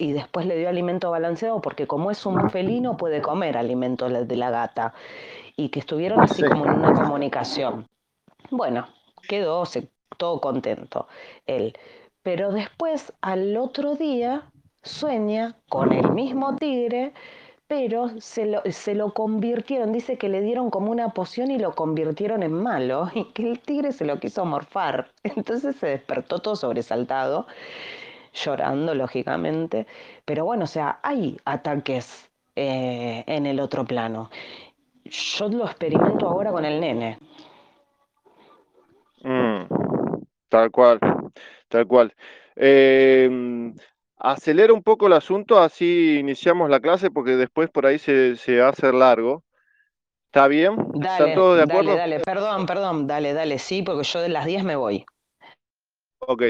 y después le dio alimento balanceado porque como es un felino puede comer alimento de la gata y que estuvieron así como en una comunicación. Bueno, quedó todo contento él. Pero después, al otro día, sueña con el mismo tigre, pero se lo, se lo, convirtieron, dice que le dieron como una poción y lo convirtieron en malo, y que el tigre se lo quiso morfar. Entonces se despertó todo sobresaltado, llorando, lógicamente. Pero bueno, o sea, hay ataques eh, en el otro plano. Yo lo experimento ahora con el nene. Mm, tal cual, tal cual. Eh, acelera un poco el asunto, así iniciamos la clase, porque después por ahí se, va a hacer largo. ¿Está bien? ¿Están todos de acuerdo? Dale, dale, perdón, perdón, dale, dale, sí, porque yo de las 10 me voy. Ok,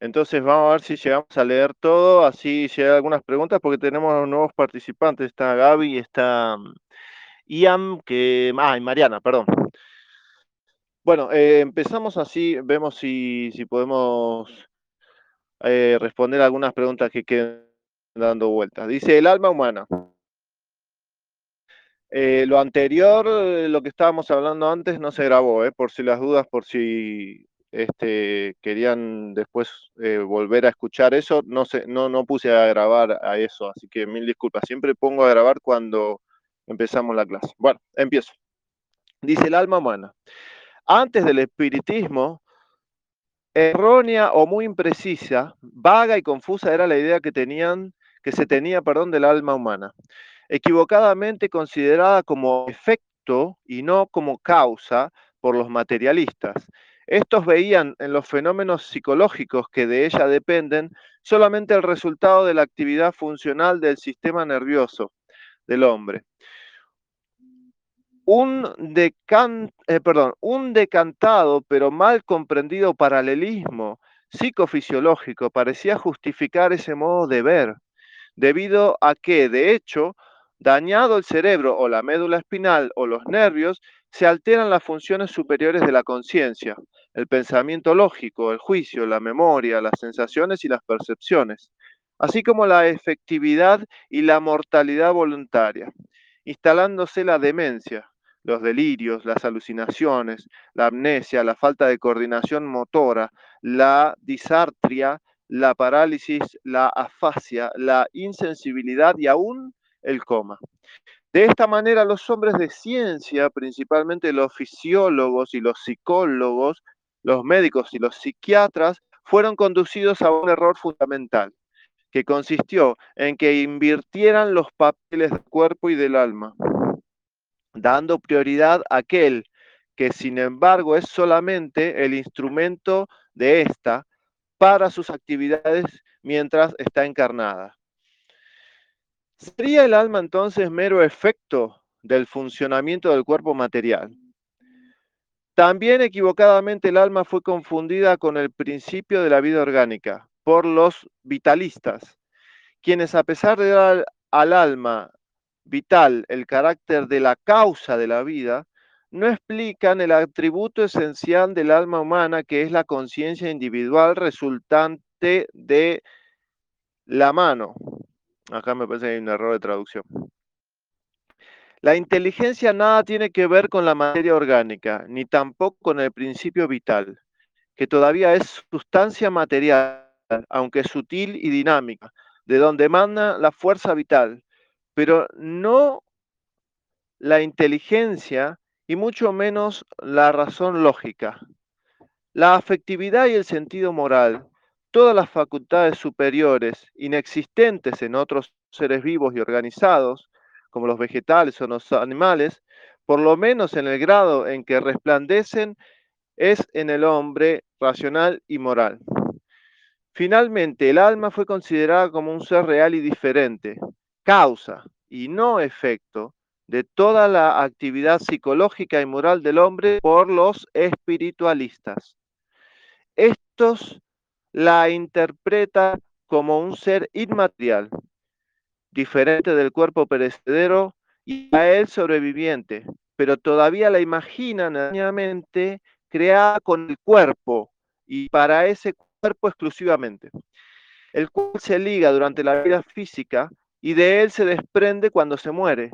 entonces vamos a ver si llegamos a leer todo, así si hay algunas preguntas, porque tenemos nuevos participantes, está Gaby está mm, Ian, que... Ah, y Mariana, perdón. Bueno, eh, empezamos así, vemos si, podemos eh, responder algunas preguntas que queden dando vueltas. Dice, el alma humana. Eh, lo anterior, lo que estábamos hablando antes, no se grabó, por si las dudas, por si este, querían después volver a escuchar eso, no, no, no puse a grabar a eso, así que mil disculpas. Siempre pongo a grabar cuando empezamos la clase. Bueno, empiezo. Dice el alma humana. Antes del espiritismo, errónea o muy imprecisa, vaga y confusa era la idea que tenían que se tenía, perdón, del alma humana, equivocadamente considerada como efecto y no como causa por los materialistas. Estos veían en los fenómenos psicológicos que de ella dependen solamente el resultado de la actividad funcional del sistema nervioso del hombre. Un, eh, un decantado pero mal comprendido paralelismo psicofisiológico parecía justificar ese modo de ver, debido a que, de hecho, dañado el cerebro o la médula espinal o los nervios, se alteran las funciones superiores de la conciencia, el pensamiento lógico, el juicio, la memoria, las sensaciones y las percepciones, así como la efectividad y la mortalidad voluntaria, instalándose la demencia, los delirios, las alucinaciones, la amnesia, la falta de coordinación motora, la disartria, la parálisis, la afasia, la insensibilidad y aún el coma. De esta manera, los hombres de ciencia, principalmente los fisiólogos y los psicólogos, los médicos y los psiquiatras, fueron conducidos a un error fundamental, que consistió en que invirtieran los papeles del cuerpo y del alma dando prioridad a aquel que sin embargo es solamente el instrumento de ésta para sus actividades mientras está encarnada. ¿Sería el alma entonces mero efecto del funcionamiento del cuerpo material? También equivocadamente el alma fue confundida con el principio de la vida orgánica por los vitalistas, quienes a pesar de dar al alma vital, el carácter de la causa de la vida, no explican el atributo esencial del alma humana, que es la conciencia individual resultante de la mano. Acá me parece que hay un error de traducción. La inteligencia nada tiene que ver con la materia orgánica, ni tampoco con el principio vital, que todavía es sustancia material, aunque sutil y dinámica, de donde emana la fuerza vital, pero no la inteligencia y mucho menos la razón lógica. La afectividad y el sentido moral, todas las facultades superiores inexistentes en otros seres vivos y organizados, como los vegetales o los animales, por lo menos en el grado en que resplandecen, es en el hombre racional y moral. Finalmente, el alma fue considerada como un ser real y diferente, causa y no efecto de toda la actividad psicológica y moral del hombre por los espiritualistas. Estos la interpretan como un ser inmaterial, diferente del cuerpo perecedero y a él sobreviviente, pero todavía la imaginan erróneamente creada con el cuerpo y para ese cuerpo exclusivamente. el cual se liga durante la vida física y de él se desprende cuando se muere,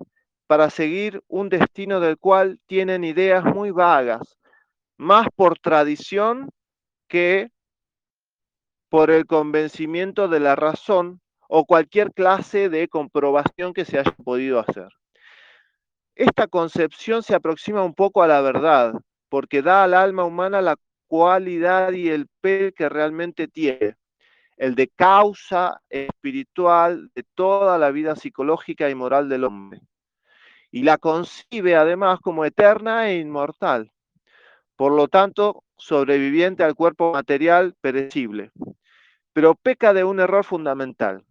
para seguir un destino del cual tienen ideas muy vagas, más por tradición que por el convencimiento de la razón o cualquier clase de comprobación que se haya podido hacer. Esta concepción se aproxima un poco a la verdad, porque da al alma humana la cualidad y el pe que realmente tiene, el de causa espiritual de toda la vida psicológica y moral del hombre. Y la concibe además como eterna e inmortal, por lo tanto, sobreviviente al cuerpo material perecible. Pero peca de un error fundamental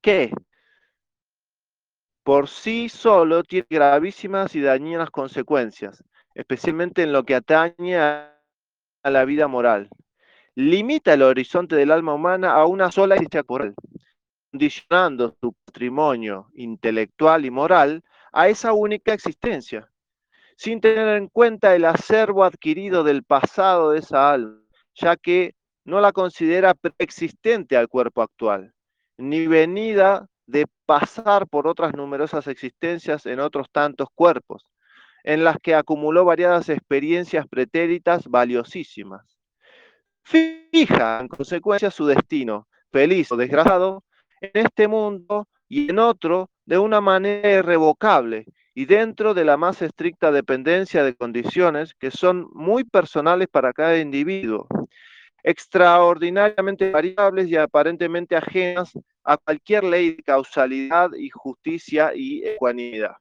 que por sí solo tiene gravísimas y dañinas consecuencias, especialmente en lo que atañe a la vida moral. Limita el horizonte del alma humana a una sola existencia corporal, condicionando su patrimonio intelectual y moral a esa única existencia, sin tener en cuenta el acervo adquirido del pasado de esa alma, ya que no la considera preexistente al cuerpo actual ni venida de pasar por otras numerosas existencias en otros tantos cuerpos, en las que acumuló variadas experiencias pretéritas valiosísimas. Fija, en consecuencia, su destino, feliz o desgraciado, en este mundo y en otro de una manera irrevocable y dentro de la más estricta dependencia de condiciones que son muy personales para cada individuo extraordinariamente variables y aparentemente ajenas a cualquier ley de causalidad y justicia y ecuanimidad.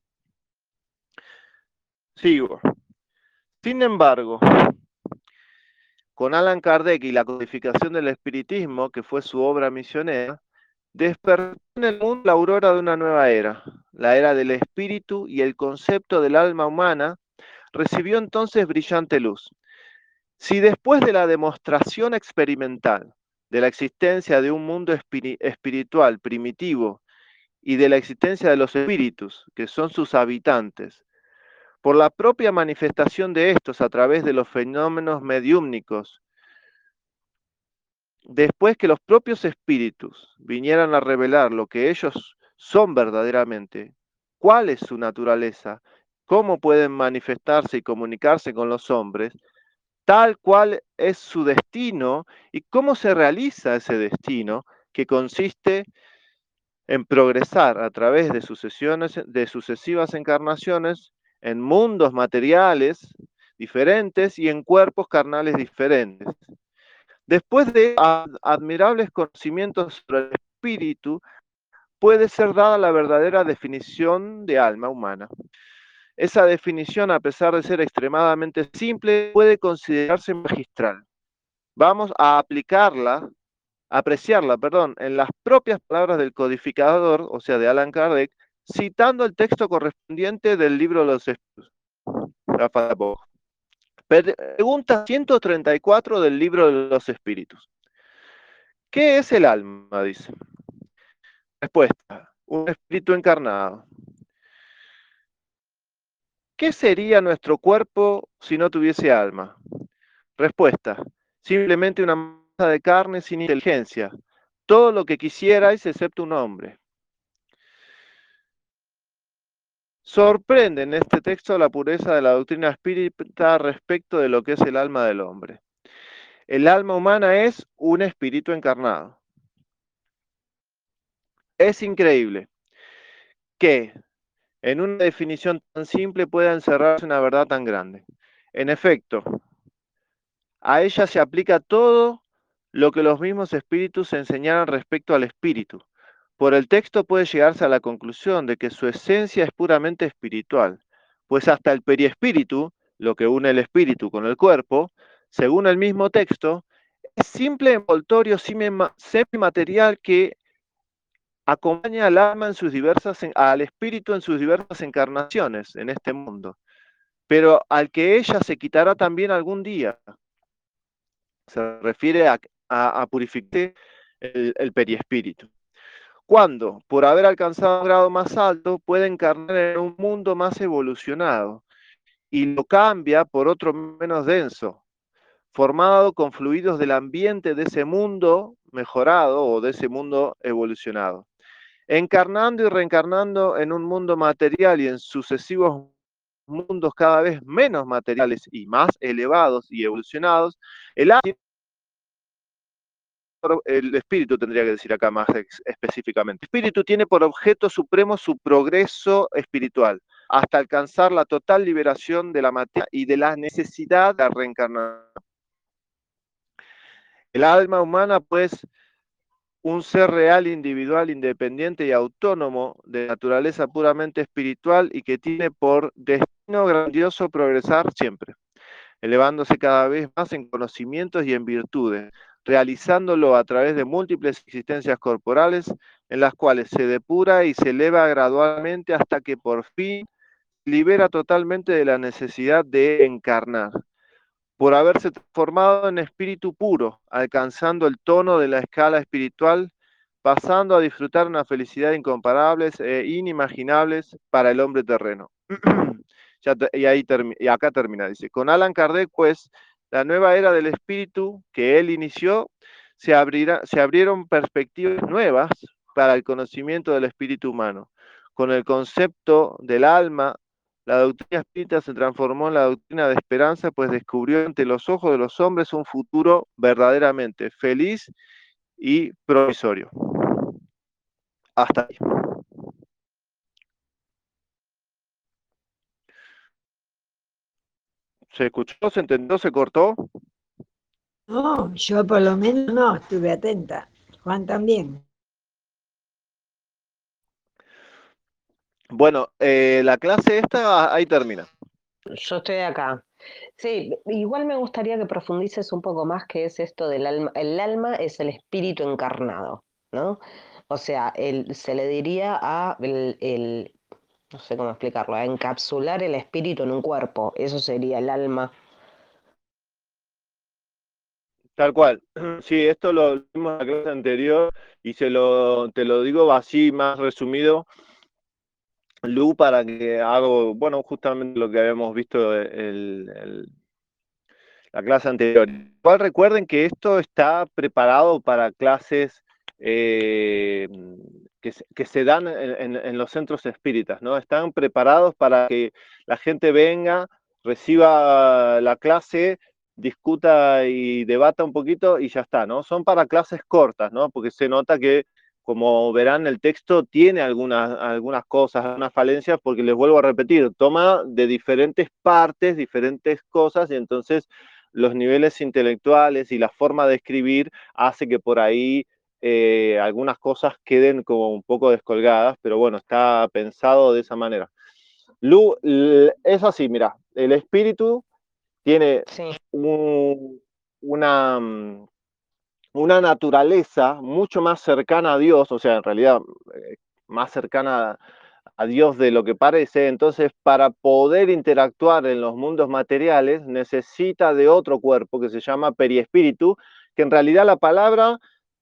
Sigo. Sin embargo, con Alan Kardec y la codificación del espiritismo, que fue su obra misionera, despertó en el mundo la aurora de una nueva era, la era del espíritu y el concepto del alma humana recibió entonces brillante luz. Si después de la demostración experimental de la existencia de un mundo espiritual primitivo y de la existencia de los espíritus, que son sus habitantes, por la propia manifestación de estos a través de los fenómenos mediúmnicos, después que los propios espíritus vinieran a revelar lo que ellos son verdaderamente, cuál es su naturaleza, cómo pueden manifestarse y comunicarse con los hombres, tal cual es su destino y cómo se realiza ese destino que consiste en progresar a través de, sucesiones, de sucesivas encarnaciones en mundos materiales diferentes y en cuerpos carnales diferentes. Después de admirables conocimientos sobre el espíritu, puede ser dada la verdadera definición de alma humana. Esa definición, a pesar de ser extremadamente simple, puede considerarse magistral. Vamos a aplicarla, apreciarla, perdón, en las propias palabras del codificador, o sea, de Alan Kardec, citando el texto correspondiente del libro de los espíritus. Pregunta 134 del libro de los espíritus. ¿Qué es el alma? Dice. Respuesta. Un espíritu encarnado. ¿Qué sería nuestro cuerpo si no tuviese alma? Respuesta. Simplemente una masa de carne sin inteligencia. Todo lo que quisierais excepto un hombre. Sorprende en este texto la pureza de la doctrina espírita respecto de lo que es el alma del hombre. El alma humana es un espíritu encarnado. Es increíble que en una definición tan simple pueda encerrarse una verdad tan grande. En efecto, a ella se aplica todo lo que los mismos espíritus enseñaron respecto al espíritu. Por el texto puede llegarse a la conclusión de que su esencia es puramente espiritual, pues hasta el periespíritu, lo que une el espíritu con el cuerpo, según el mismo texto, es simple envoltorio semimaterial que acompaña al alma en sus diversas, al espíritu en sus diversas encarnaciones en este mundo, pero al que ella se quitará también algún día. Se refiere a, purificar el, el periespíritu. Cuando, por haber alcanzado un grado más alto, puede encarnar en un mundo más evolucionado y lo cambia por otro menos denso, formado con fluidos del ambiente de ese mundo mejorado o de ese mundo evolucionado. Encarnando y reencarnando en un mundo material y en sucesivos mundos cada vez menos materiales y más elevados y evolucionados, el el espíritu tendría que decir acá más específicamente. El espíritu tiene por objeto supremo su progreso espiritual, hasta alcanzar la total liberación de la materia y de la necesidad de la reencarnación. El alma humana, pues, un ser real, individual, independiente y autónomo, de naturaleza puramente espiritual y que tiene por destino grandioso progresar siempre, elevándose cada vez más en conocimientos y en virtudes, realizándolo a través de múltiples existencias corporales en las cuales se depura y se eleva gradualmente hasta que por fin libera totalmente de la necesidad de encarnar, por haberse transformado en espíritu puro, alcanzando el tono de la escala espiritual, pasando a disfrutar una felicidad incomparables e inimaginables para el hombre terreno. y, ahí y acá termina, dice, con Alan Kardec, pues, la nueva era del espíritu que él inició, se, abrirá, se abrieron perspectivas nuevas para el conocimiento del espíritu humano. Con el concepto del alma, la doctrina espírita se transformó en la doctrina de esperanza, pues descubrió ante los ojos de los hombres un futuro verdaderamente feliz y provisorio. Hasta ahí. ¿Se escuchó? ¿Se entendió? ¿Se cortó? No, yo por lo menos no, estuve atenta. Juan también. Bueno, eh, la clase esta ahí termina. Yo estoy acá. Sí, igual me gustaría que profundices un poco más qué es esto del alma. El alma es el espíritu encarnado, ¿no? O sea, el, se le diría a el, no sé cómo explicarlo, a encapsular el espíritu en un cuerpo. Eso sería el alma. Tal cual. Sí, esto lo vimos en la clase anterior y se lo, te lo digo así, más resumido, Lu, para que hago, bueno, justamente lo que habíamos visto el, la clase anterior. Igual recuerden que esto está preparado para clases eh, que, se dan en, los centros espíritas, ¿no? Están preparados para que la gente venga, reciba la clase, discuta y debata un poquito y ya está, ¿no? Son para clases cortas, ¿no? Porque se nota que, como verán, el texto tiene algunas, algunas cosas, algunas falencias, porque les vuelvo a repetir, toma de diferentes partes, diferentes cosas, y entonces los niveles intelectuales y la forma de escribir hace que por ahí eh, algunas cosas queden como un poco descolgadas, pero bueno, está pensado de esa manera. Lu, es así, mira, el espíritu tiene una, mm, una naturaleza mucho más cercana a Dios, o sea, en realidad eh, más cercana a Dios de lo que parece, entonces para poder interactuar en los mundos materiales necesita de otro cuerpo que se llama periespíritu, que en realidad la palabra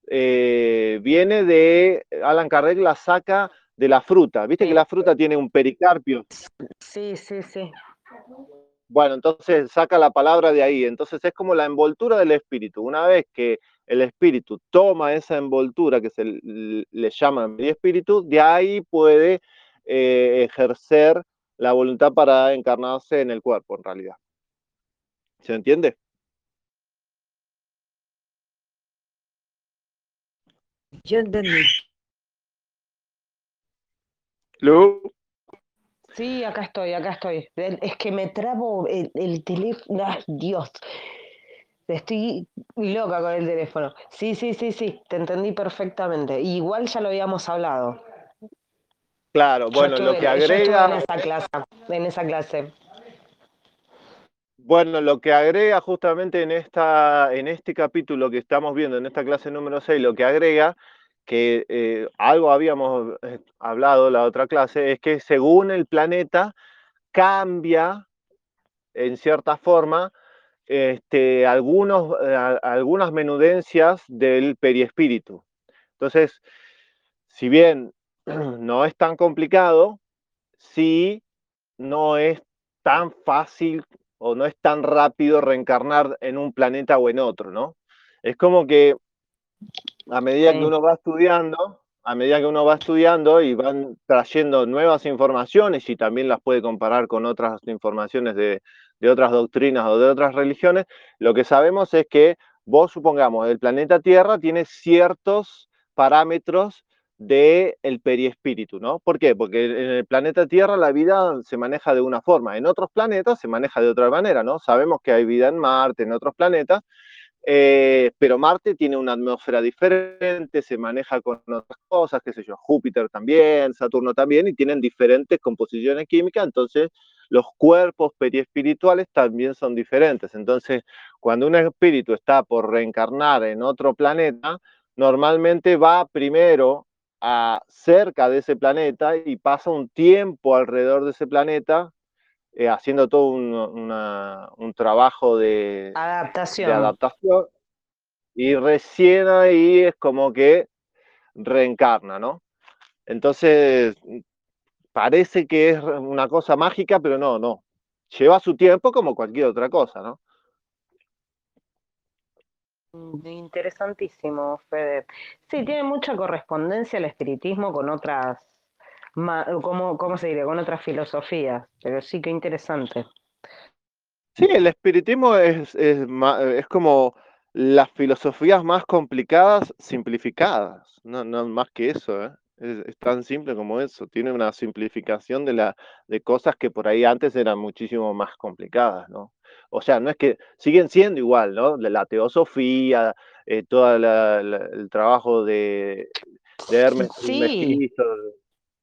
eh, viene de, Alan Kardec la saca de la fruta. ¿Viste que la fruta tiene un pericarpio? Sí, sí, sí. Bueno, entonces saca la palabra de ahí. Entonces es como la envoltura del espíritu. Una vez que el espíritu toma esa envoltura que se le llama espíritu, de ahí puede eh, ejercer la voluntad para encarnarse en el cuerpo, en realidad. ¿Se entiende? Yo entendí. ¿Lu? Sí, acá estoy, acá estoy. Es que me trabo el, teléfono. Dios. Estoy loca con el teléfono. Sí, sí, sí, sí, te entendí perfectamente. Igual ya lo habíamos hablado. Claro, bueno, lo que agrega. en esa clase, en esa clase. Bueno, lo que agrega justamente en, esta, en este capítulo que estamos viendo, en esta clase número 6, lo que agrega, que eh, algo habíamos eh, hablado la otra clase, es que según el planeta cambia en cierta forma este, algunos, eh, algunas menudencias del periespíritu. Entonces, si bien no es tan complicado, sí no es tan fácil o no es tan rápido reencarnar en un planeta o en otro, ¿no? Es como que a medida que uno va estudiando, a medida que uno va estudiando y van trayendo nuevas informaciones y también las puede comparar con otras informaciones de, de otras doctrinas o de otras religiones, lo que sabemos es que vos supongamos, el planeta Tierra tiene ciertos parámetros del el periespíritu, ¿no? ¿Por qué? Porque en el planeta Tierra la vida se maneja de una forma, en otros planetas se maneja de otra manera, ¿no? Sabemos que hay vida en Marte, en otros planetas, eh, pero Marte tiene una atmósfera diferente, se maneja con otras cosas, qué sé yo, Júpiter también, Saturno también, y tienen diferentes composiciones químicas, entonces los cuerpos periespirituales también son diferentes. Entonces, cuando un espíritu está por reencarnar en otro planeta, normalmente va primero a cerca de ese planeta y pasa un tiempo alrededor de ese planeta eh, haciendo todo un, trabajo de adaptación. de adaptación y recién ahí es como que reencarna, ¿no? Entonces, parece que es una cosa mágica, pero no, no. Lleva su tiempo como cualquier otra cosa, ¿no? Mm, interesantísimo, Fede. Sí, tiene mucha correspondencia el espiritismo con otras, ¿cómo, cómo se diría? Con otras filosofías, pero sí que interesante. Sí, el espiritismo es, es, es como las filosofías más complicadas simplificadas, no, no más que eso, ¿eh? es, tan simple como eso, tiene una simplificación de, la, de cosas que por ahí antes eran muchísimo más complicadas, ¿no? O sea, no es que siguen siendo igual, ¿no? La, teosofía, eh, todo el trabajo de, de Hermes sí.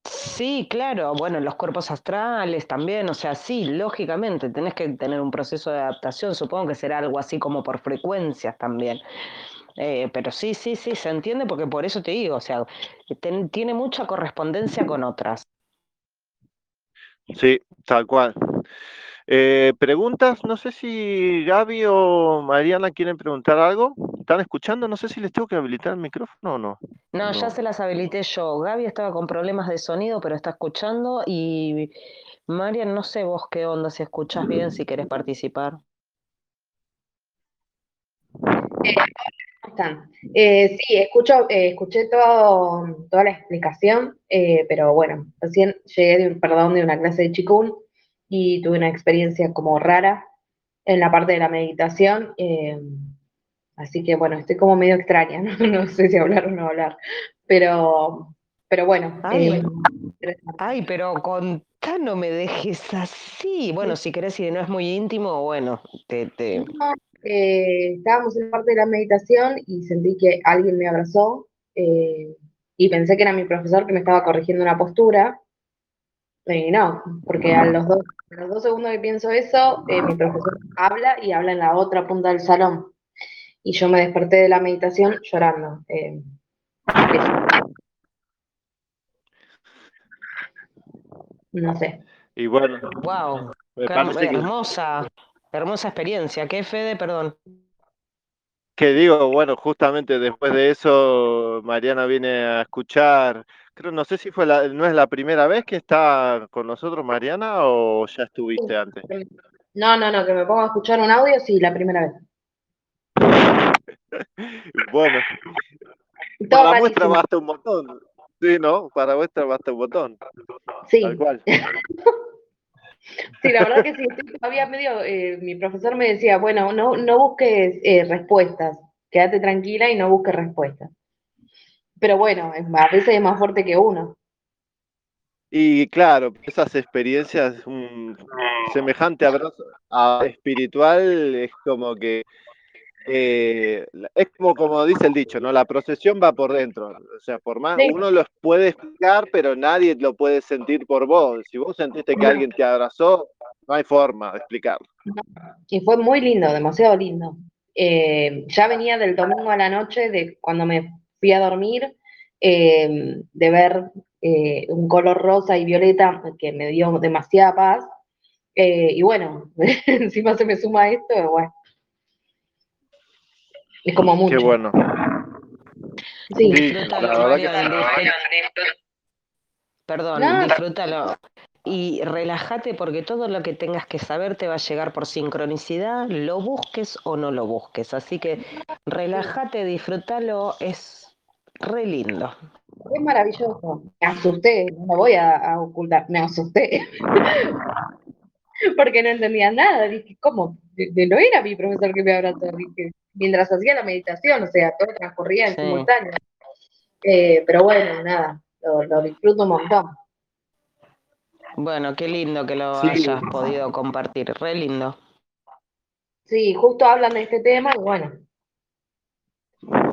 Sí, claro, bueno, los cuerpos astrales también, o sea, sí, lógicamente, tenés que tener un proceso de adaptación, supongo que será algo así como por frecuencias también. Eh, pero sí, sí, sí, se entiende porque por eso te digo, o sea, tiene mucha correspondencia con otras. Sí, tal cual. Eh, preguntas, no sé si Gaby o Mariana quieren preguntar algo. ¿Están escuchando? No sé si les tengo que habilitar el micrófono o no. No, ya se las habilité yo. Gaby estaba con problemas de sonido, pero está escuchando. Y Marian, no sé vos qué onda, si escuchas bien, si querés participar. Eh, ¿Cómo están? Eh, sí, escucho, escuché todo, toda la explicación, pero bueno, recién llegué de un perdón de una clase de chikun y tuve una experiencia como rara en la parte de la meditación. Eh, así que bueno, estoy como medio extraña, ¿no? sé si hablar o no hablar, pero, pero bueno. Ay, eh, ay pero contá, no me dejes así. Bueno, si querés, si no es muy íntimo, bueno, te... te... Eh, estábamos en la parte de la meditación y sentí que alguien me abrazó y pensé que era mi profesor que me estaba corrigiendo una postura y no, porque a los dos, los dos segundos que pienso eso, eh, mi profesor habla y habla en la otra punta del salón. Y yo me desperté de la meditación llorando. Eh, no sé. Y bueno. Wow. hermosa, hermosa experiencia. ¿Qué Fede? Perdón. Que digo, bueno, justamente después de eso, Mariana viene a escuchar Creo, no sé si fue la, no es la primera vez que está con nosotros Mariana o ya estuviste antes. No, no, no, que me pongo a escuchar un audio, sí, la primera vez. bueno. Para muestra basta un botón. Sí, ¿no? Para muestra basta un botón. Sí. Tal cual. sí, la verdad que sí, todavía medio, eh, mi profesor me decía, bueno, no, no busques eh, respuestas, quédate tranquila y no busques respuestas pero bueno, a veces es más fuerte que uno. Y claro, esas experiencias, un semejante abrazo a espiritual es como que eh, es como, como dice el dicho, ¿no? La procesión va por dentro. O sea, por más uno los puede explicar, pero nadie lo puede sentir por vos. Si vos sentiste que alguien te abrazó, no hay forma de explicarlo. Y fue muy lindo, demasiado lindo. Eh, ya venía del domingo a la noche, de cuando me fui a dormir, eh, de ver eh, un color rosa y violeta que me dio demasiada paz. Eh, y bueno, encima se me suma esto, bueno. Es como mucho. Qué bueno. Sí, disfrútalo, Perdón, disfrútalo. Y relájate porque todo lo que tengas que saber te va a llegar por sincronicidad, lo busques o no lo busques. Así que relájate, disfrútalo, es Re lindo. Es maravilloso. Me asusté, no lo voy a, ocultar, me asusté. Porque no entendía nada. Dije, ¿cómo? no era mi profesor que me abrazó. Dije, mientras hacía la meditación, o sea, todo transcurría en simultáneo. Eh, pero bueno, nada, lo, disfruto un montón. Bueno, qué lindo que lo hayas podido compartir, re lindo. Sí, justo hablan de este tema y bueno.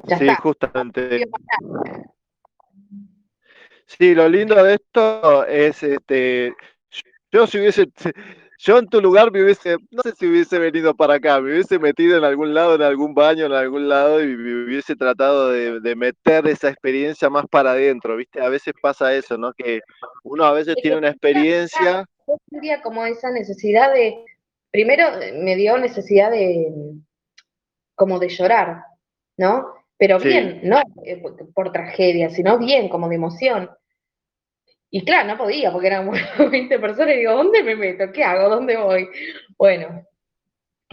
Sí, justamente. Sí, lo lindo de esto es, este, yo si hubiese, yo en tu lugar me hubiese, no sé si hubiese venido para acá, me hubiese metido en algún lado, en algún baño, en algún lado y me hubiese tratado de, meter esa experiencia más para adentro, ¿viste? A veces pasa eso, ¿no? Que uno a veces tiene una experiencia. Yo tendría como esa necesidad de, primero me dio necesidad de, como de llorar, ¿no? Pero bien, no eh, por tragedia, sino bien, como de emoción. Y claro, no podía, porque eran 20 personas y digo, ¿dónde me meto? ¿Qué hago? ¿Dónde voy? Bueno,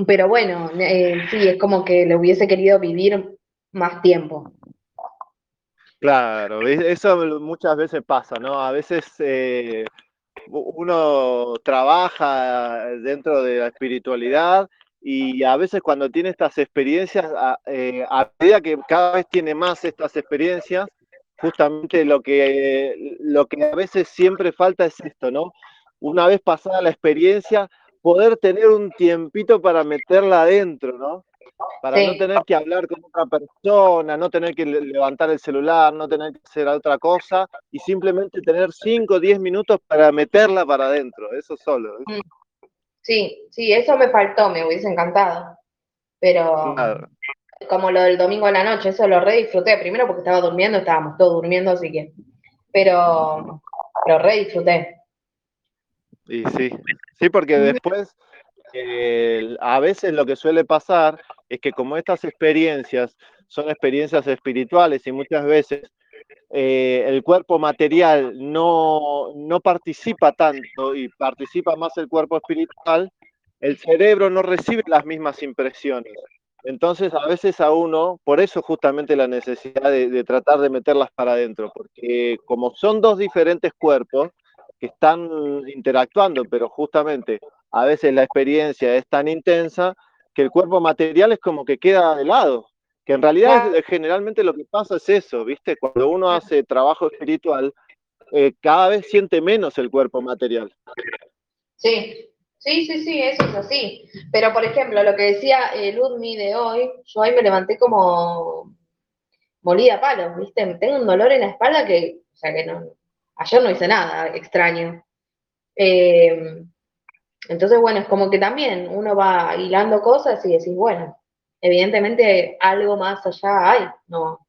pero bueno, eh, sí, es como que le hubiese querido vivir más tiempo. Claro, eso muchas veces pasa, ¿no? A veces eh, uno trabaja dentro de la espiritualidad y a veces cuando tiene estas experiencias, a, eh, a medida que cada vez tiene más estas experiencias, justamente lo que, lo que a veces siempre falta es esto, ¿no? Una vez pasada la experiencia, poder tener un tiempito para meterla adentro, ¿no? Para no tener que hablar con otra persona, no tener que levantar el celular, no tener que hacer otra cosa y simplemente tener 5 o 10 minutos para meterla para adentro, eso solo. Mm. Sí, sí, eso me faltó, me hubiese encantado. Pero como lo del domingo a la noche, eso lo re disfruté. Primero porque estaba durmiendo, estábamos todos durmiendo, así que. Pero lo re disfruté. Y sí, sí, porque después a veces lo que suele pasar es que como estas experiencias son experiencias espirituales y muchas veces eh, el cuerpo material no, no participa tanto y participa más el cuerpo espiritual, el cerebro no recibe las mismas impresiones. Entonces, a veces a uno, por eso justamente la necesidad de, tratar de meterlas para adentro, porque como son dos diferentes cuerpos que están interactuando, pero justamente a veces la experiencia es tan intensa que el cuerpo material es como que queda de lado, que en realidad generalmente lo que pasa es eso, ¿viste? Cuando uno hace trabajo espiritual, eh, cada vez siente menos el cuerpo material. Sí, Sí, sí, sí, eso es así. Pero, por ejemplo, lo que decía el eh, Ludmi de hoy, yo hoy me levanté como molida a palos, ¿viste? Tengo un dolor en la espalda que, o sea, que no, ayer no hice nada extraño. Eh, entonces, bueno, es como que también uno va hilando cosas y decís, bueno, evidentemente algo más allá hay, ¿no?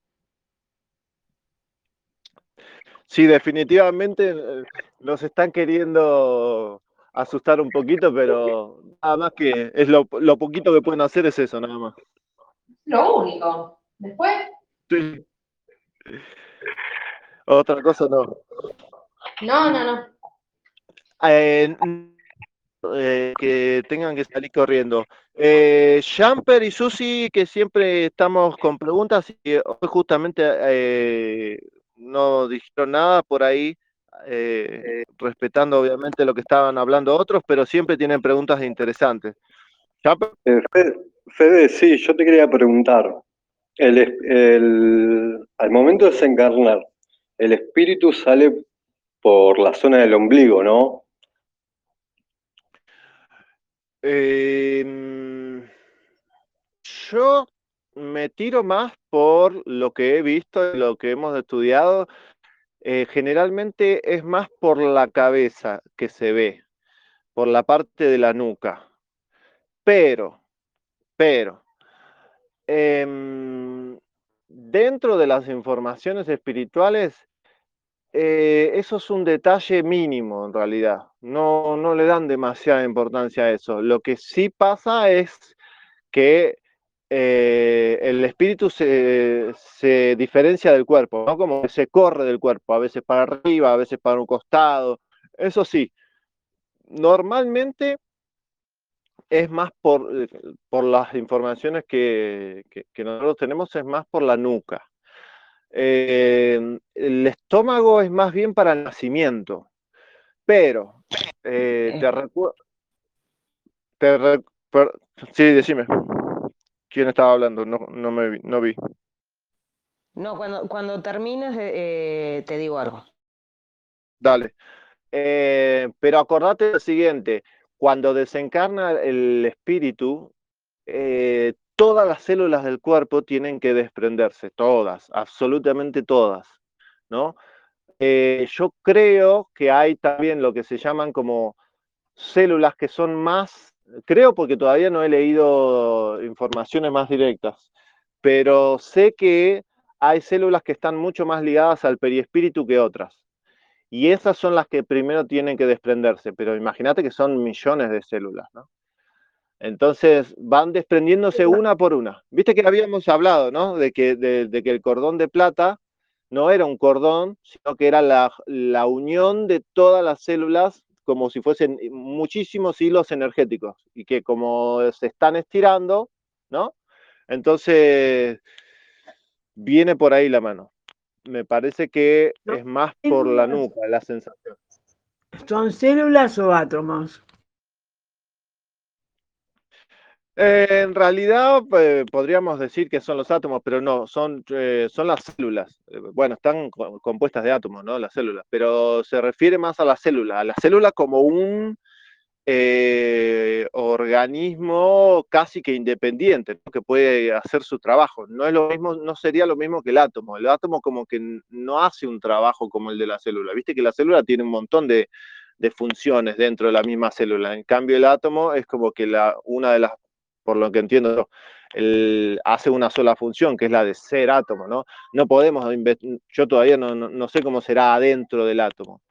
Sí, definitivamente eh, nos están queriendo asustar un poquito, pero nada más que es lo, poquito que pueden hacer es eso, nada más. Lo único. Después. Sí. Otra cosa no. No, no, no. Eh, eh, que tengan que salir corriendo. Eh, y Susi, que siempre estamos con preguntas, y hoy justamente eh, no dijeron nada por ahí. Eh, respetando obviamente lo que estaban hablando otros, pero siempre tienen preguntas interesantes. Eh, Fede, sí, yo te quería preguntar, el, al momento de desencarnar, el espíritu sale por la zona del ombligo, ¿no? Em, yo me tiro más por lo que he visto y lo que hemos estudiado eh, generalmente es más por la cabeza que se ve, por la parte de la nuca. Pero, pero, em, dentro de las informaciones espirituales, eh, eso es un detalle mínimo en realidad. No, no le dan demasiada importancia a eso. Lo que sí pasa es que eh, el espíritu se, diferencia del cuerpo, ¿no? Como que se corre del cuerpo, a veces para arriba, a veces para un costado. Eso sí, normalmente es más por, eh, por las informaciones que, nosotros tenemos, es más por la nuca. Eh, el estómago es más bien para el nacimiento, pero eh, te recuerdo... sí, decime. ¿Quién estaba hablando? No, no, me vi, no vi. No, cuando, cuando termines eh, te digo algo. Dale. pero acordate lo siguiente, cuando desencarna el espíritu, todas las células del cuerpo tienen que desprenderse, todas, absolutamente todas, ¿no? Eh, yo creo que hay también lo que se llaman como células que son más, creo porque todavía no he leído informaciones más directas, pero sé que hay células que están mucho más ligadas al periespíritu que otras. Y esas son las que primero tienen que desprenderse, pero imagínate que son millones de células, ¿no? Entonces van desprendiéndose una por una. Viste que habíamos hablado, ¿no? De que, de, que el cordón de plata no era un cordón, sino que era la, la, unión de todas las células como si fuesen muchísimos hilos energéticos y que como se están estirando, ¿no? Entonces viene por ahí la mano. Me parece que es más por la nuca la sensación. ¿Son células o átomos? Eh, en realidad eh, podríamos decir que son los átomos, pero no, son, eh, son las células. bueno, están compuestas de átomos, ¿no? Las células, pero se refiere más a la célula, a la célula como un organismo casi que independiente, que puede hacer su trabajo. No es lo mismo, no sería lo mismo que el átomo. El átomo como que no hace un trabajo como el de la célula. Viste que la célula tiene un montón de, funciones dentro de la misma célula. En cambio, el átomo es como que una de las por lo que entiendo, hace una sola función, que es la de ser átomo, ¿no? No podemos, yo todavía no, sé cómo será adentro del átomo,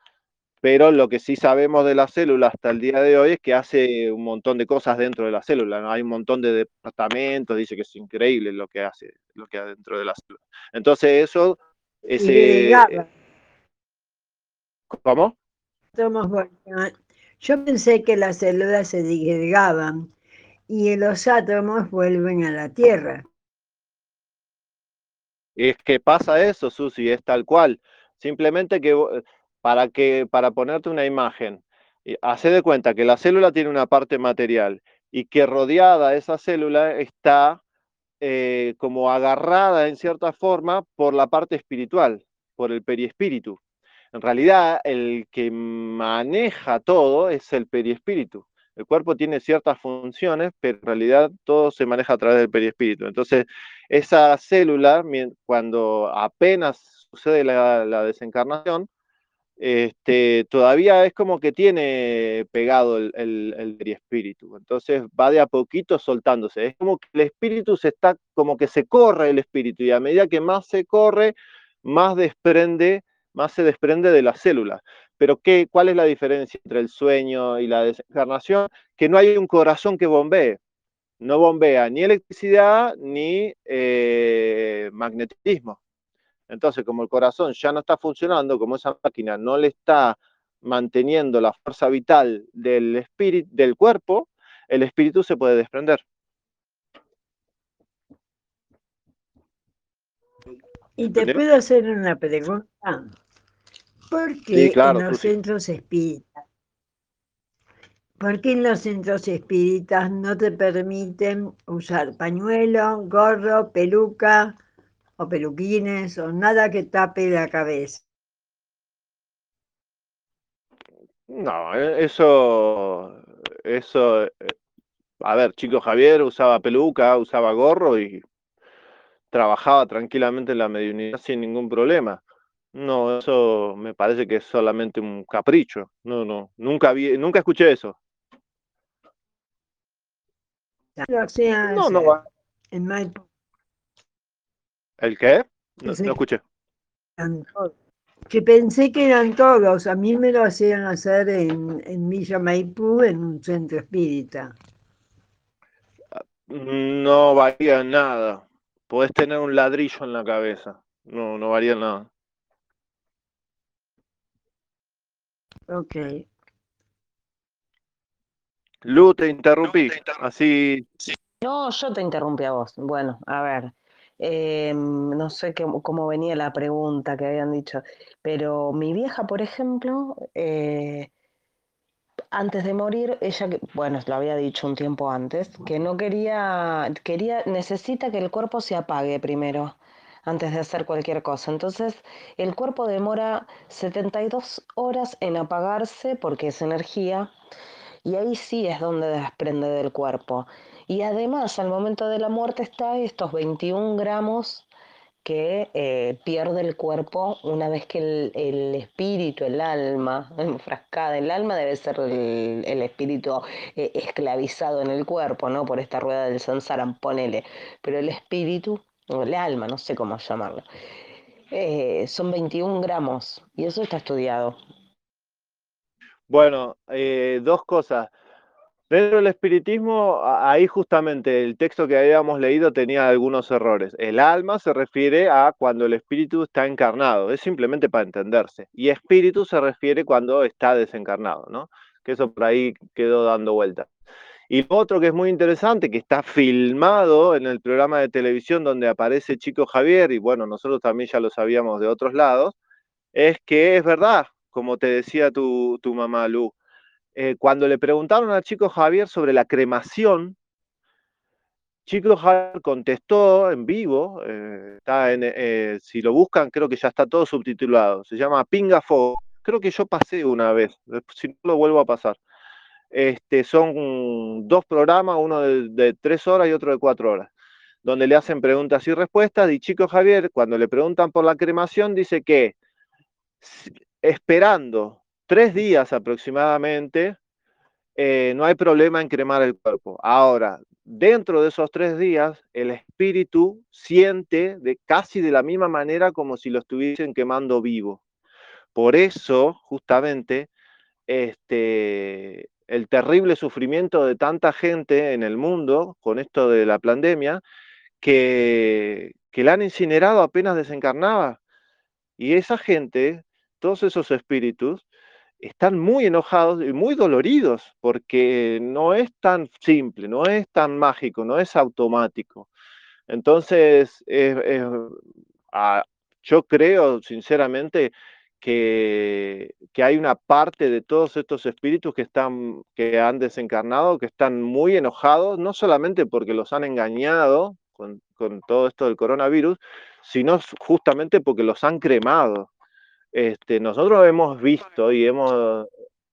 pero lo que sí sabemos de la célula hasta el día de hoy es que hace un montón de cosas dentro de la célula, ¿no? Hay un montón de departamentos, dice que es increíble lo que hace, lo que hay dentro de la célula. Entonces eso, ese... ¿Cómo? Yo pensé que las células se digregaban y los átomos vuelven a la Tierra. Es que pasa eso, Susi, es tal cual. Simplemente que para que para ponerte una imagen, hace de cuenta que la célula tiene una parte material y que rodeada esa célula está eh, como agarrada en cierta forma por la parte espiritual, por el periespíritu. En realidad, el que maneja todo es el periespíritu. El cuerpo tiene ciertas funciones, pero en realidad todo se maneja a través del perispíritu. Entonces, esa célula, cuando apenas sucede la, desencarnación, este, todavía es como que tiene pegado el, el, perispíritu. Entonces va de a poquito soltándose. Es como que el espíritu se está, como que se corre el espíritu y a medida que más se corre, más desprende, más se desprende de las células. Pero ¿qué, ¿cuál es la diferencia entre el sueño y la desencarnación? Que no hay un corazón que bombee. No bombea ni electricidad ni eh, magnetismo. Entonces, como el corazón ya no está funcionando, como esa máquina no le está manteniendo la fuerza vital del espíritu, del cuerpo, el espíritu se puede desprender. Y te puedo hacer una pregunta. ¿Por qué en los centros espíritas? ¿Por qué en los centros espíritas no te permiten usar pañuelo, gorro, peluca o peluquines o nada que tape la cabeza? No, e, eso, eso, eh, a ver, chico Javier usaba peluca, usaba gorro y trabajaba tranquilamente en la mediunidad sin ningún problema. No, eso me parece que es solamente un capricho. No, no, nunca vi, nunca escuché eso. no, no ¿El qué? No, escuché. Que pensé que eran todos. A mí me lo hacían hacer en, en Villa Maipú, en un centro espírita. No varía nada. Podés tener un ladrillo en la cabeza. No, no varía nada. Ok. Lu, te interrumpí. Así. No, yo te interrumpí a vos. Bueno, a ver. Em, no sé cómo venía la pregunta que habían dicho, pero mi vieja, por ejemplo, eh, antes de morir, ella, bueno, lo había dicho un tiempo antes, que no quería, quería, necesita que el cuerpo se apague primero, antes de hacer cualquier cosa. Entonces, el cuerpo demora 72 horas en apagarse porque es energía, y ahí sí es donde desprende del cuerpo. Y además, al momento de la muerte está estos 21 gramos que eh, pierde el cuerpo una vez que el, espíritu, el alma, enfrascada, el alma debe ser el, espíritu eh, esclavizado en el cuerpo, ¿no? Por esta rueda del samsara, ponele. Pero el espíritu, el alma, no sé cómo llamarlo, eh, son 21 gramos y eso está estudiado. Bueno, dos cosas. Dentro del espiritismo, ahí justamente el texto que habíamos leído tenía algunos errores. El alma se refiere a cuando el espíritu está encarnado, es simplemente para entenderse. Y espíritu se refiere cuando está desencarnado, ¿no? Que eso por ahí quedó dando vuelta. Y lo otro que es muy interesante, que está filmado en el programa de televisión donde aparece Chico Javier, y bueno, nosotros también ya lo sabíamos de otros lados, es que es verdad, como te decía tu, tu mamá Lu, eh, cuando le preguntaron al chico Javier sobre la cremación, Chico Javier contestó en vivo, eh, está en, eh, si lo buscan creo que ya está todo subtitulado, se llama Pinga Fuego, creo que yo pasé una vez, si no lo vuelvo a pasar. Este, son dos programas, uno de, tres horas y otro de cuatro horas, donde le hacen preguntas y respuestas, y Chico Javier, cuando le preguntan por la cremación, dice que esperando tres días aproximadamente, eh, no hay problema en cremar el cuerpo. Ahora, dentro de esos tres días, el espíritu siente de casi de la misma manera como si lo estuviesen quemando vivo. Por eso, justamente, este, el terrible sufrimiento de tanta gente en el mundo con esto de la pandemia, que, que la han incinerado apenas desencarnaba. Y esa gente, todos esos espíritus, están muy enojados y muy doloridos porque no es tan simple, no es tan mágico, no es automático. Entonces, ah, yo creo sinceramente que, que, hay una parte de todos estos espíritus que, están, que han desencarnado, que están muy enojados, no solamente porque los han engañado con, con todo esto del coronavirus, sino justamente porque los han cremado. Este, nosotros hemos visto y hemos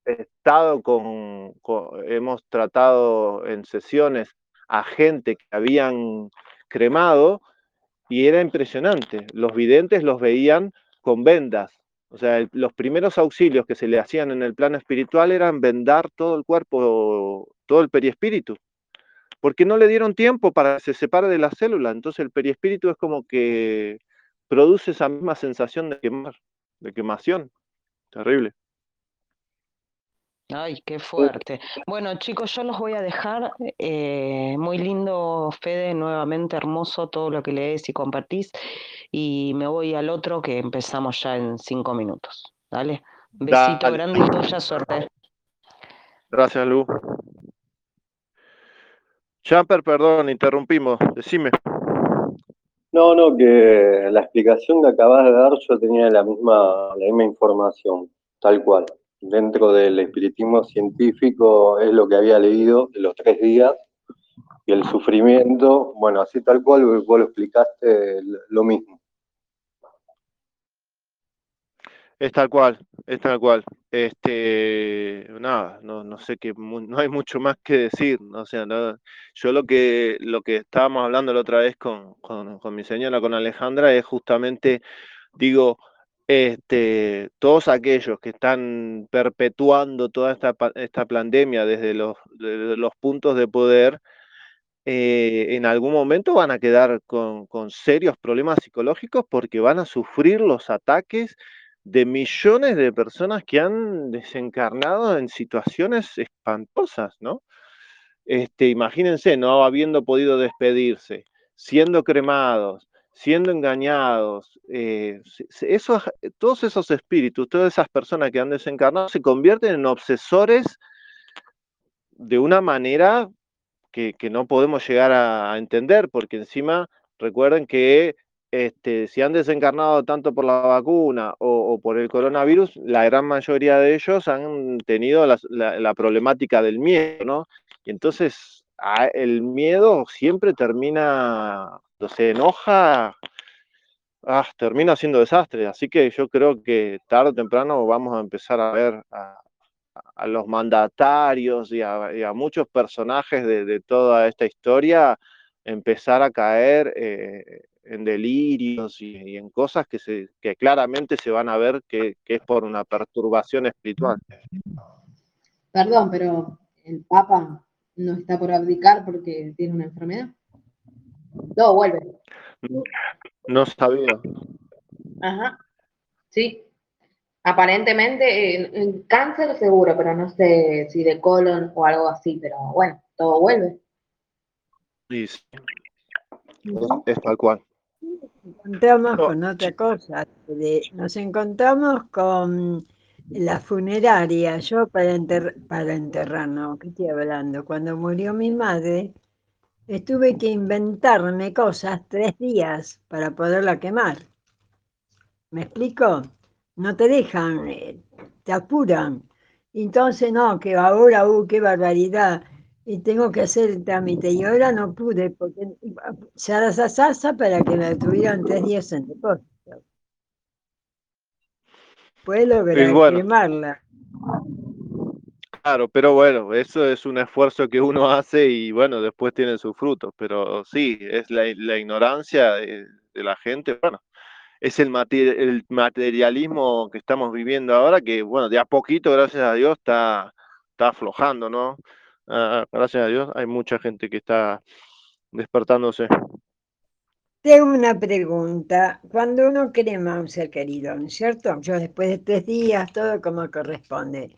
estado con, hemos tratado en sesiones a gente que habían cremado y era impresionante. Los videntes los veían con vendas. O sea, los primeros auxilios que se le hacían en el plano espiritual eran vendar todo el cuerpo, todo el periespíritu. Porque no le dieron tiempo para que se separe de la célula. Entonces el periespíritu es como que produce esa misma sensación de quemar de quemación. Terrible. Ay, qué fuerte. Bueno, chicos, yo los voy a dejar. Eh, muy lindo, Fede, nuevamente hermoso todo lo que lees y compartís. Y me voy al otro que empezamos ya en cinco minutos. ¿Dale? Besito grande y mucha suerte. Gracias, Lu. Champer, perdón, interrumpimos. Decime. No, no, que la explicación que acabas de dar yo tenía la misma, la misma información, tal cual. Dentro del espiritismo científico es lo que había leído de los tres días y el sufrimiento, bueno, así tal cual vos lo explicaste lo mismo. Es tal cual, es tal cual. Este, nada, no, no sé qué, no hay mucho más que decir. O sea, yo lo que, lo que estábamos hablando la otra vez con, con, con mi señora, con Alejandra, es justamente, digo, este, todos aquellos que están perpetuando toda esta, esta pandemia desde los, puntos de poder, eh, en algún momento van a quedar con, con serios problemas psicológicos porque van a sufrir los ataques de millones de personas que han desencarnado en situaciones espantosas, ¿no? Este, imagínense, no habiendo podido despedirse, siendo cremados, siendo engañados, eh, esos, todos esos espíritus, todas esas personas que han desencarnado se convierten en obsesores de una manera que, no podemos llegar a, entender, porque encima recuerden que este, si han desencarnado tanto por la vacuna o, por el coronavirus, la gran mayoría de ellos han tenido la, problemática del miedo, ¿no? Y entonces el miedo siempre termina, se enoja, ah, termina siendo desastre. Así que yo creo que tarde o temprano vamos a empezar a ver a, los mandatarios y a, muchos personajes de, toda esta historia empezar a caer eh, en delirios y, en cosas que, se, que claramente se van a ver que, es por una perturbación espiritual. Perdón, pero el Papa no está por abdicar porque tiene una enfermedad. No, vuelve. No, sabía. Ajá. Sí. Aparentemente en, cáncer seguro, pero no sé si de colon o algo así, pero bueno, todo vuelve. Sí, sí. Es tal cual encontramos con otra cosa. Nos encontramos con la funeraria. Yo para, enterrar, no, ¿qué estoy hablando? Cuando murió mi madre, estuve que inventarme cosas tres días para poderla quemar. ¿Me explico? No te dejan, eh, te apuran. Entonces, no, que ahora, uh, qué barbaridad y tengo que hacer el trámite. Y ahora no pude porque se esa salsa para que la tuvieran tres días en depósito. Puedo lograr quemarla. Claro, pero bueno, eso es un esfuerzo que uno hace y bueno, después tiene sus frutos. Pero sí, es la, ignorancia de, la gente. Bueno, es el, el materialismo que estamos viviendo ahora que, bueno, de a poquito, gracias a Dios, está, está aflojando, ¿no? Ah, gracias a Dios, hay mucha gente que está despertándose. Tengo una pregunta. Cuando uno crema a un ser querido, ¿no es cierto? Yo después de tres días, todo como corresponde.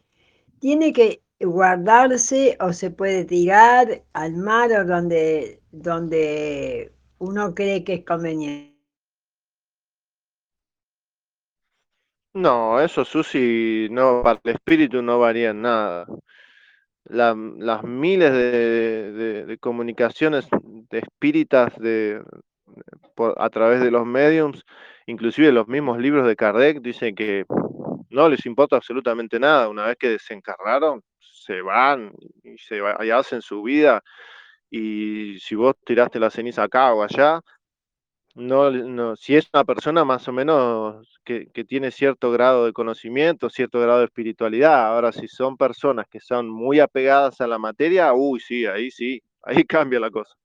¿Tiene que guardarse o se puede tirar al mar o donde, donde uno cree que es conveniente? No, eso Susi, no, para el espíritu no varía en nada las miles de, comunicaciones de espíritas de, a través de los mediums, inclusive los mismos libros de Kardec dicen que no les importa absolutamente nada. Una vez que desencarnaron, se van y, se y hacen su vida. Y si vos tiraste la ceniza acá o allá, no, no, si es una persona más o menos que, tiene cierto grado de conocimiento, cierto grado de espiritualidad, ahora si son personas que son muy apegadas a la materia, uy, sí, ahí sí, ahí cambia la cosa.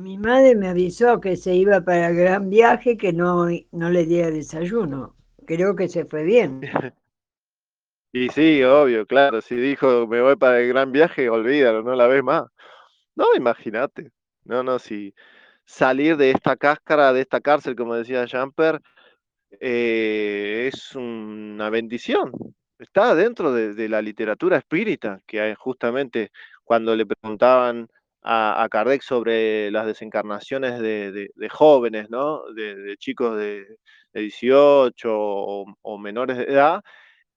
Mi madre me avisó que se iba para el gran viaje, que no, no le diera desayuno. Creo que se fue bien. y sí, obvio, claro, si dijo me voy para el gran viaje, olvídalo, no la ves más. No, imagínate. No, no, si salir de esta cáscara, de esta cárcel, como decía Jamper, eh, es una bendición. Está dentro de, la literatura espírita, que justamente cuando le preguntaban a, Kardec sobre las desencarnaciones de, jóvenes, ¿no? de, chicos de, 18 o, menores de edad,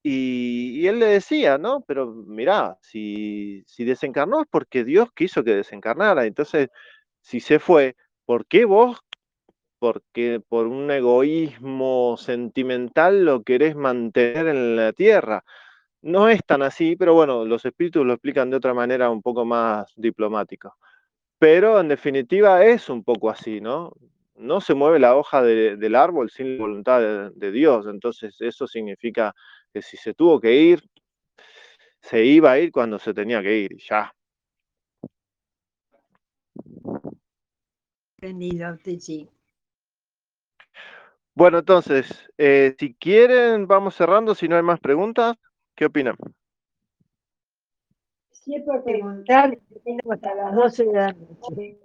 y, él le decía, ¿no? Pero mirá, si, si desencarnó es porque Dios quiso que desencarnara. Entonces, si se fue, ¿por qué vos, porque por un egoísmo sentimental lo querés mantener en la tierra? No es tan así, pero bueno, los espíritus lo explican de otra manera un poco más diplomática. Pero en definitiva es un poco así, ¿no? No se mueve la hoja del árbol sin la voluntad de, de Dios. Entonces eso significa que si se tuvo que ir, se iba a ir cuando se tenía que ir, ya. Bueno, entonces, eh, si quieren, vamos cerrando. Si no hay más preguntas, ¿qué opinan? Por preguntar, tenemos hasta las 12 de la noche.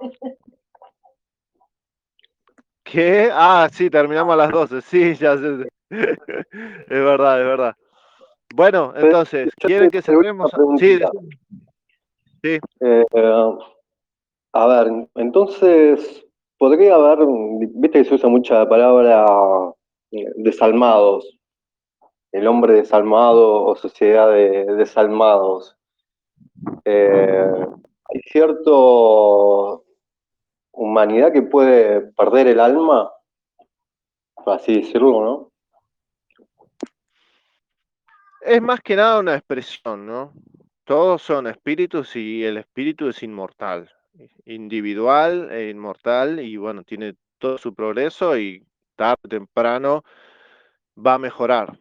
¿Qué? Ah, sí, terminamos a las 12. Sí, ya sé. es verdad, es verdad. Bueno, entonces, ¿quieren que cerremos? Sí, sí. Eh, a ver, entonces, podría haber, viste que se usa mucha palabra eh, desalmados, el hombre desalmado o sociedad de desalmados. Eh, hay cierto, humanidad que puede perder el alma, así decirlo, ¿no? Es más que nada una expresión, ¿no? Todos son espíritus y el espíritu es inmortal, individual e inmortal y bueno, tiene todo su progreso y tarde o temprano va a mejorar.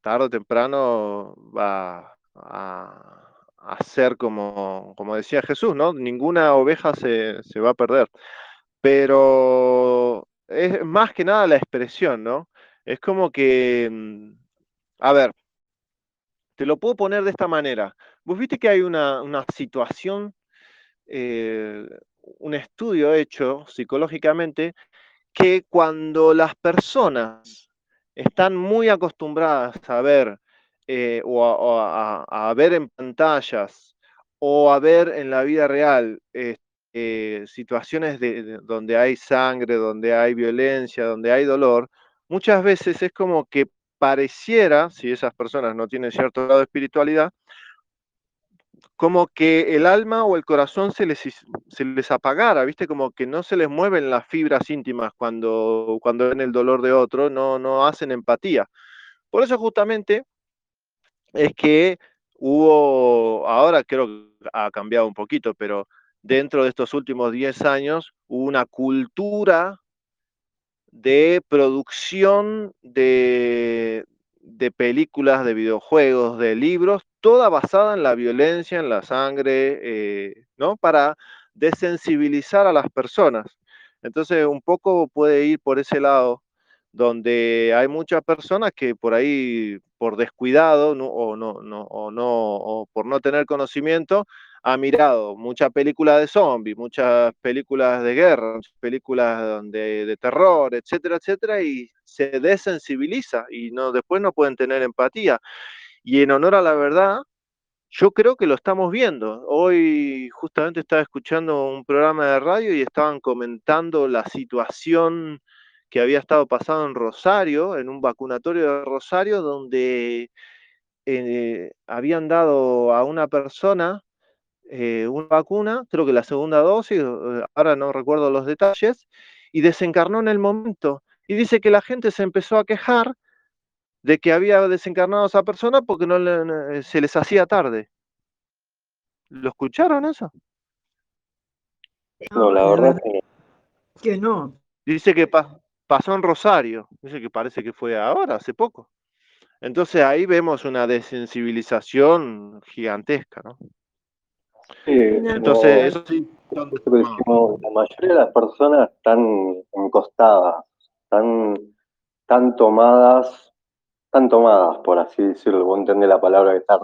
Tarde o temprano va a, ser como, como decía Jesús, ¿no? Ninguna oveja se, se va a perder. Pero es más que nada la expresión, ¿no? Es como que, mm, a ver, te lo puedo poner de esta manera. Vos viste que hay una, situación, eh, un estudio hecho psicológicamente, que cuando las personas están muy acostumbradas a ver eh, o, a, ver en pantallas o a ver en la vida real eh, situaciones donde hay sangre, donde hay violencia, donde hay dolor, muchas veces es como que pareciera, si esas personas no tienen cierto grado de espiritualidad, como que el alma o el corazón se les, se les apagara, ¿viste? Como que no se les mueven las fibras íntimas cuando, cuando ven el dolor de otro, no, no hacen empatía. Por eso justamente es que hubo, ahora creo que ha cambiado un poquito, pero dentro de estos últimos 10 años hubo una cultura de producción de, películas, de videojuegos, de libros, toda basada en la violencia, en la sangre, eh, ¿no? Para desensibilizar a las personas. Entonces, un poco puede ir por ese lado, donde hay muchas personas que por ahí, por descuidado o, no, no, o, no, o por no tener conocimiento, ha mirado muchas películas de zombies, muchas películas de guerra, películas de, de terror, etcétera, etcétera, y se desensibiliza y no, después no pueden tener empatía. Y en honor a la verdad, yo creo que lo estamos viendo. Hoy justamente estaba escuchando un programa de radio y estaban comentando la situación que había estado pasando en Rosario, en un vacunatorio de Rosario, donde eh, habían dado a una persona eh, una vacuna, creo que la segunda dosis, eh, ahora no recuerdo los detalles, y desencarnó en el momento. Y dice que la gente se empezó a quejar de que había desencarnado a esa persona porque no eh, se les hacía tarde. ¿Lo escucharon eso? No, la verdad que, que no. Dice que pasó en Rosario, dice que parece que fue ahora, hace poco. Entonces ahí vemos una desensibilización gigantesca, ¿no? Sí, entonces eso sí. la mayoría de las personas están encostadas, están, tan tomadas, tan tomadas, por así decirlo. Vos entendés la palabra estar,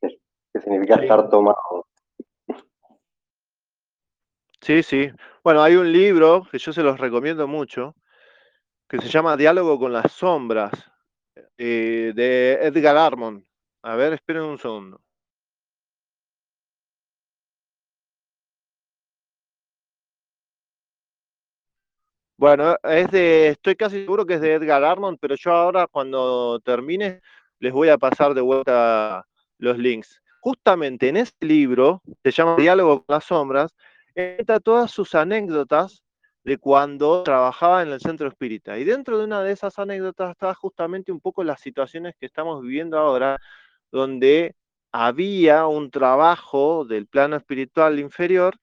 que significa estar tomado. Sí, sí. Bueno, hay un libro que yo se los recomiendo mucho, que se llama Diálogo con las sombras, eh, de Edgar Armond. A ver, esperen un segundo. Bueno, estoy casi seguro que es de Edgar Armond, pero yo ahora cuando termine les voy a pasar de vuelta los links. Justamente en este libro, se llama Diálogo con las sombras, entra todas sus anécdotas de cuando trabajaba en el centro espírita. Y dentro de una de esas anécdotas está justamente un poco las situaciones que estamos viviendo ahora, donde había un trabajo del plano espiritual inferior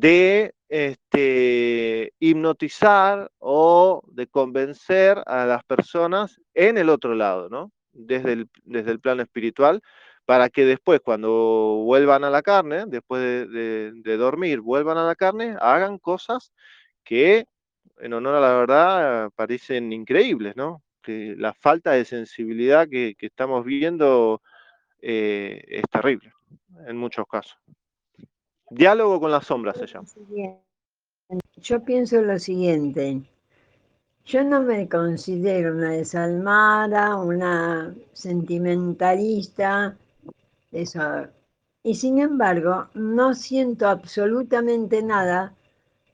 de este, hipnotizar o de convencer a las personas en el otro lado, ¿no? Desde el, desde el plano espiritual, para que después, cuando vuelvan a la carne, después de, dormir, vuelvan a la carne, hagan cosas que, en honor a la verdad, parecen increíbles, ¿no? Que la falta de sensibilidad que, estamos viendo eh, es terrible en muchos casos. Diálogo con las sombras se llama. Yo pienso lo siguiente. Yo no me considero una desalmada, una sentimentalista, eso. Y sin embargo, no siento absolutamente nada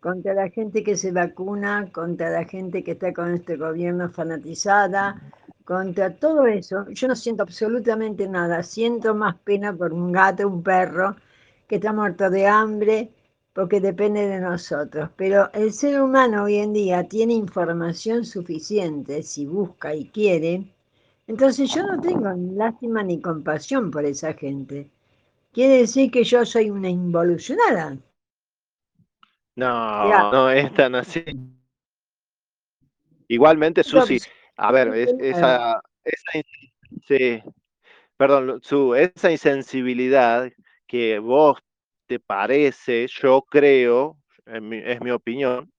contra la gente que se vacuna, contra la gente que está con este gobierno fanatizada, contra todo eso. Yo no siento absolutamente nada. Siento más pena por un gato, un perro, que está muerto de hambre porque depende de nosotros. Pero el ser humano hoy en día tiene información suficiente si busca y quiere. Entonces yo no tengo lástima ni compasión por esa gente. Quiere decir que yo soy una involucionada. No, no es tan así. Igualmente, Susi, a ver, esa, esa, sí, perdón, su, esa insensibilidad que vos te parece, yo creo, es mi opinión,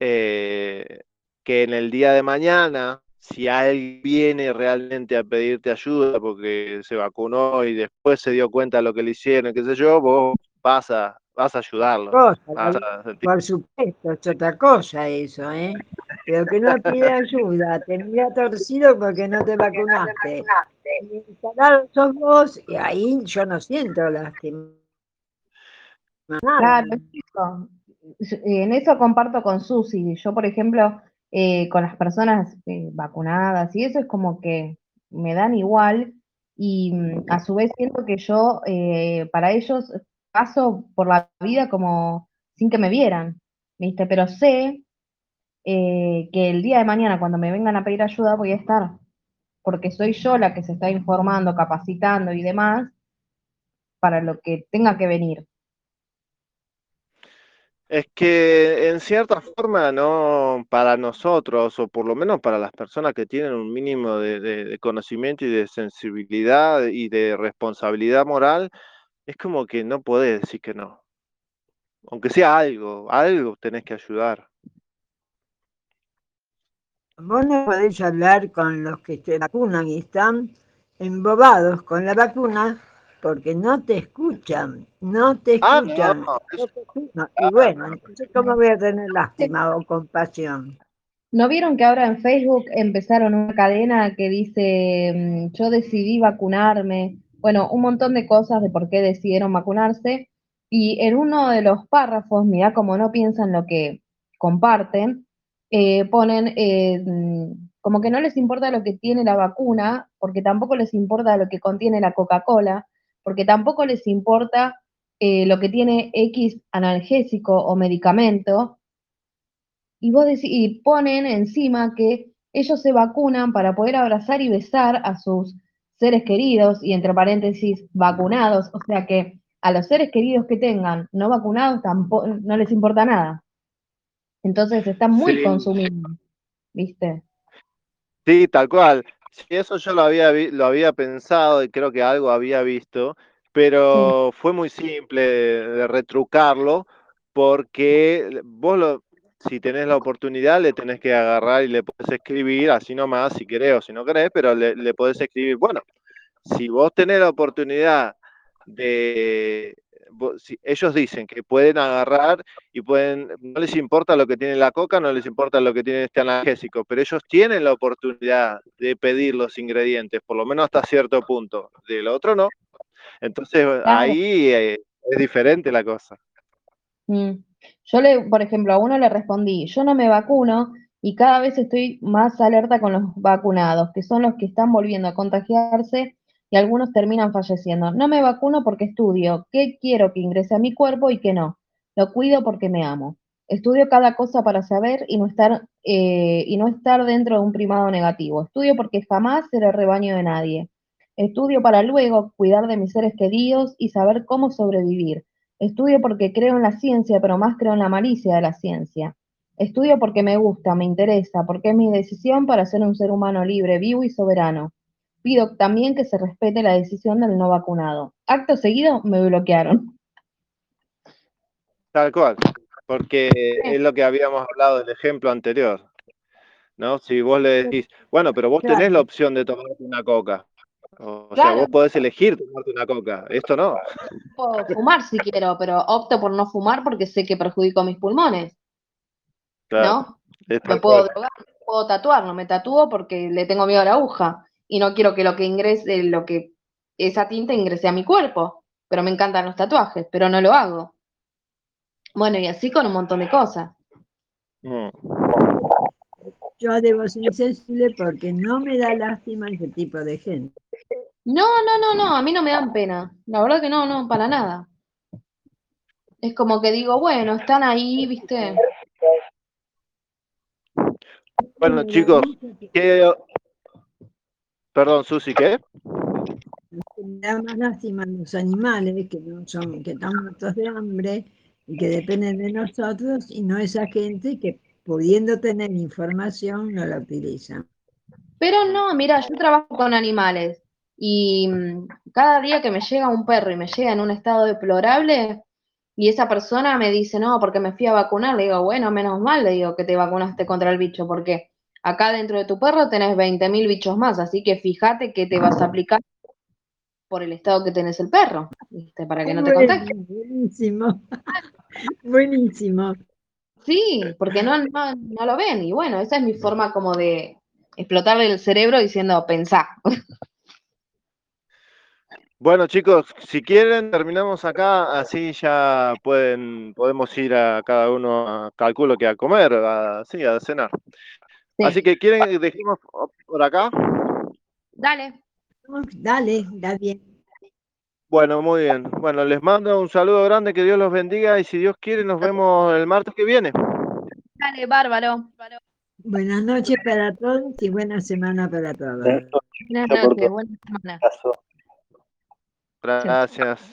eh, que en el día de mañana, si alguien viene realmente a pedirte ayuda porque se vacunó y después se dio cuenta de lo que le hicieron, qué sé yo, vos vas a, vas a ayudarlo. por supuesto, es otra cosa eso, ¿eh? Pero que no pide ayuda, te mira torcido porque no te vacunaste. Y sos vos y ahí yo no siento lástima. Claro, en eso comparto con Susi. Yo, por ejemplo, eh, con las personas eh, vacunadas y eso es como que me dan igual y mm, a su vez siento que yo eh, para ellos paso por la vida como sin que me vieran, ¿viste? Pero sé que el día de mañana cuando me vengan a pedir ayuda voy a estar, porque soy yo la que se está informando, capacitando y demás para lo que tenga que venir. Es que en cierta forma, no para nosotros, o por lo menos para las personas que tienen un mínimo de, conocimiento y de sensibilidad y de responsabilidad moral, es como que no podés decir que no. Aunque sea algo, algo tenés que ayudar. Vos no podés hablar con los que se vacunan y están embobados con la vacuna porque no te escuchan, no te ah, escuchan. Y bueno, entonces, ¿cómo voy a tener lástima o compasión? ¿No vieron que ahora en Facebook empezaron una cadena que dice, mm, yo decidí vacunarme? Bueno, un montón de cosas de por qué decidieron vacunarse. Y en uno de los párrafos, mira como no piensan lo que comparten, eh, ponen eh, como que no les importa lo que tiene la vacuna, porque tampoco les importa lo que contiene la Coca-Cola, porque tampoco les importa eh, lo que tiene X analgésico o medicamento, y, vos y ponen encima que ellos se vacunan para poder abrazar y besar a sus seres queridos, y entre paréntesis, vacunados, o sea que a los seres queridos que tengan no vacunados tampoco, no les importa nada. Entonces están muy consumidos, ¿viste? Sí, tal cual. Sí, eso yo lo había, lo había pensado y creo que algo había visto, pero fue muy simple de, retrucarlo porque vos lo, si tenés la oportunidad le tenés que agarrar y le podés escribir así nomás si querés o si no querés, pero le, le podés escribir, bueno, si vos tenés la oportunidad de, ellos dicen que pueden agarrar y pueden, no les importa lo que tiene la coca, no les importa lo que tiene este analgésico, pero ellos tienen la oportunidad de pedir los ingredientes, por lo menos hasta cierto punto. Del otro no. Entonces ahí eh, es diferente la cosa. Mm. Yo le, por ejemplo, a uno le respondí, yo no me vacuno y cada vez estoy más alerta con los vacunados, que son los que están volviendo a contagiarse y algunos terminan falleciendo. No me vacuno porque estudio qué quiero que ingrese a mi cuerpo y qué no. Lo cuido porque me amo. Estudio cada cosa para saber y no estar, eh, y no estar dentro de un primado negativo. Estudio porque jamás seré rebaño de nadie. Estudio para luego cuidar de mis seres queridos y saber cómo sobrevivir. Estudio porque creo en la ciencia, pero más creo en la malicia de la ciencia. Estudio porque me gusta, me interesa, porque es mi decisión para ser un ser humano libre, vivo y soberano. Pido también que se respete la decisión del no vacunado. Acto seguido me bloquearon. Tal cual, porque es lo que habíamos hablado del ejemplo anterior. ¿No? Si vos le decís, bueno, pero vos tenés la opción de tomarte una coca. O sea, vos podés elegir tomarte una coca. Esto no. Puedo fumar si quiero, pero opto por no fumar porque sé que perjudico mis pulmones. ¿No? Me puedo drogar, puedo tatuar, no me tatúo porque le tengo miedo a la aguja y no quiero que lo que ingrese, lo que esa tinta ingrese a mi cuerpo, pero me encantan los tatuajes, pero no lo hago. Bueno, y así con un montón de cosas. Mm. Yo debo ser sensible porque no me da lástima ese tipo de gente. No, no, no, no, a mí no me dan pena. La verdad que no, no, para nada. Es como que digo, bueno, están ahí, ¿viste? Bueno, chicos, ¿qué... Perdón, Susi, ¿qué? Da más lástima a los animales que no son, que están muertos de hambre y que dependen de nosotros y no esa gente que pudiendo tener información no la utiliza. Pero no, mira, yo trabajo con animales y mm, cada día que me llega un perro y me llega en un estado deplorable y esa persona me dice, no, porque me fui a vacunar, le digo, bueno, menos mal, le digo que te vacunaste contra el bicho, porque acá dentro de tu perro tenés 20.000 bichos más, así que fíjate que te vas a aplicar por el estado que tenés el perro, ¿viste? para que no te contagies. Buenísimo, buenísimo. Sí, porque no, no, no lo ven, y bueno, esa es mi forma como de explotarle el cerebro diciendo, pensá. Bueno, chicos, si quieren, terminamos acá, así ya pueden, podemos ir a cada uno, calculo que a comer, a, sí, a cenar. Así que, ¿quieren dejemos por acá? Dale. Dale, da bien. Bueno, muy bien. Bueno, les mando un saludo grande, que Dios los bendiga y si Dios quiere nos vemos el martes que viene. Dale, bárbaro. Buenas noches para todos y buena semana para todos. Buenas noches, buena semana. Gracias.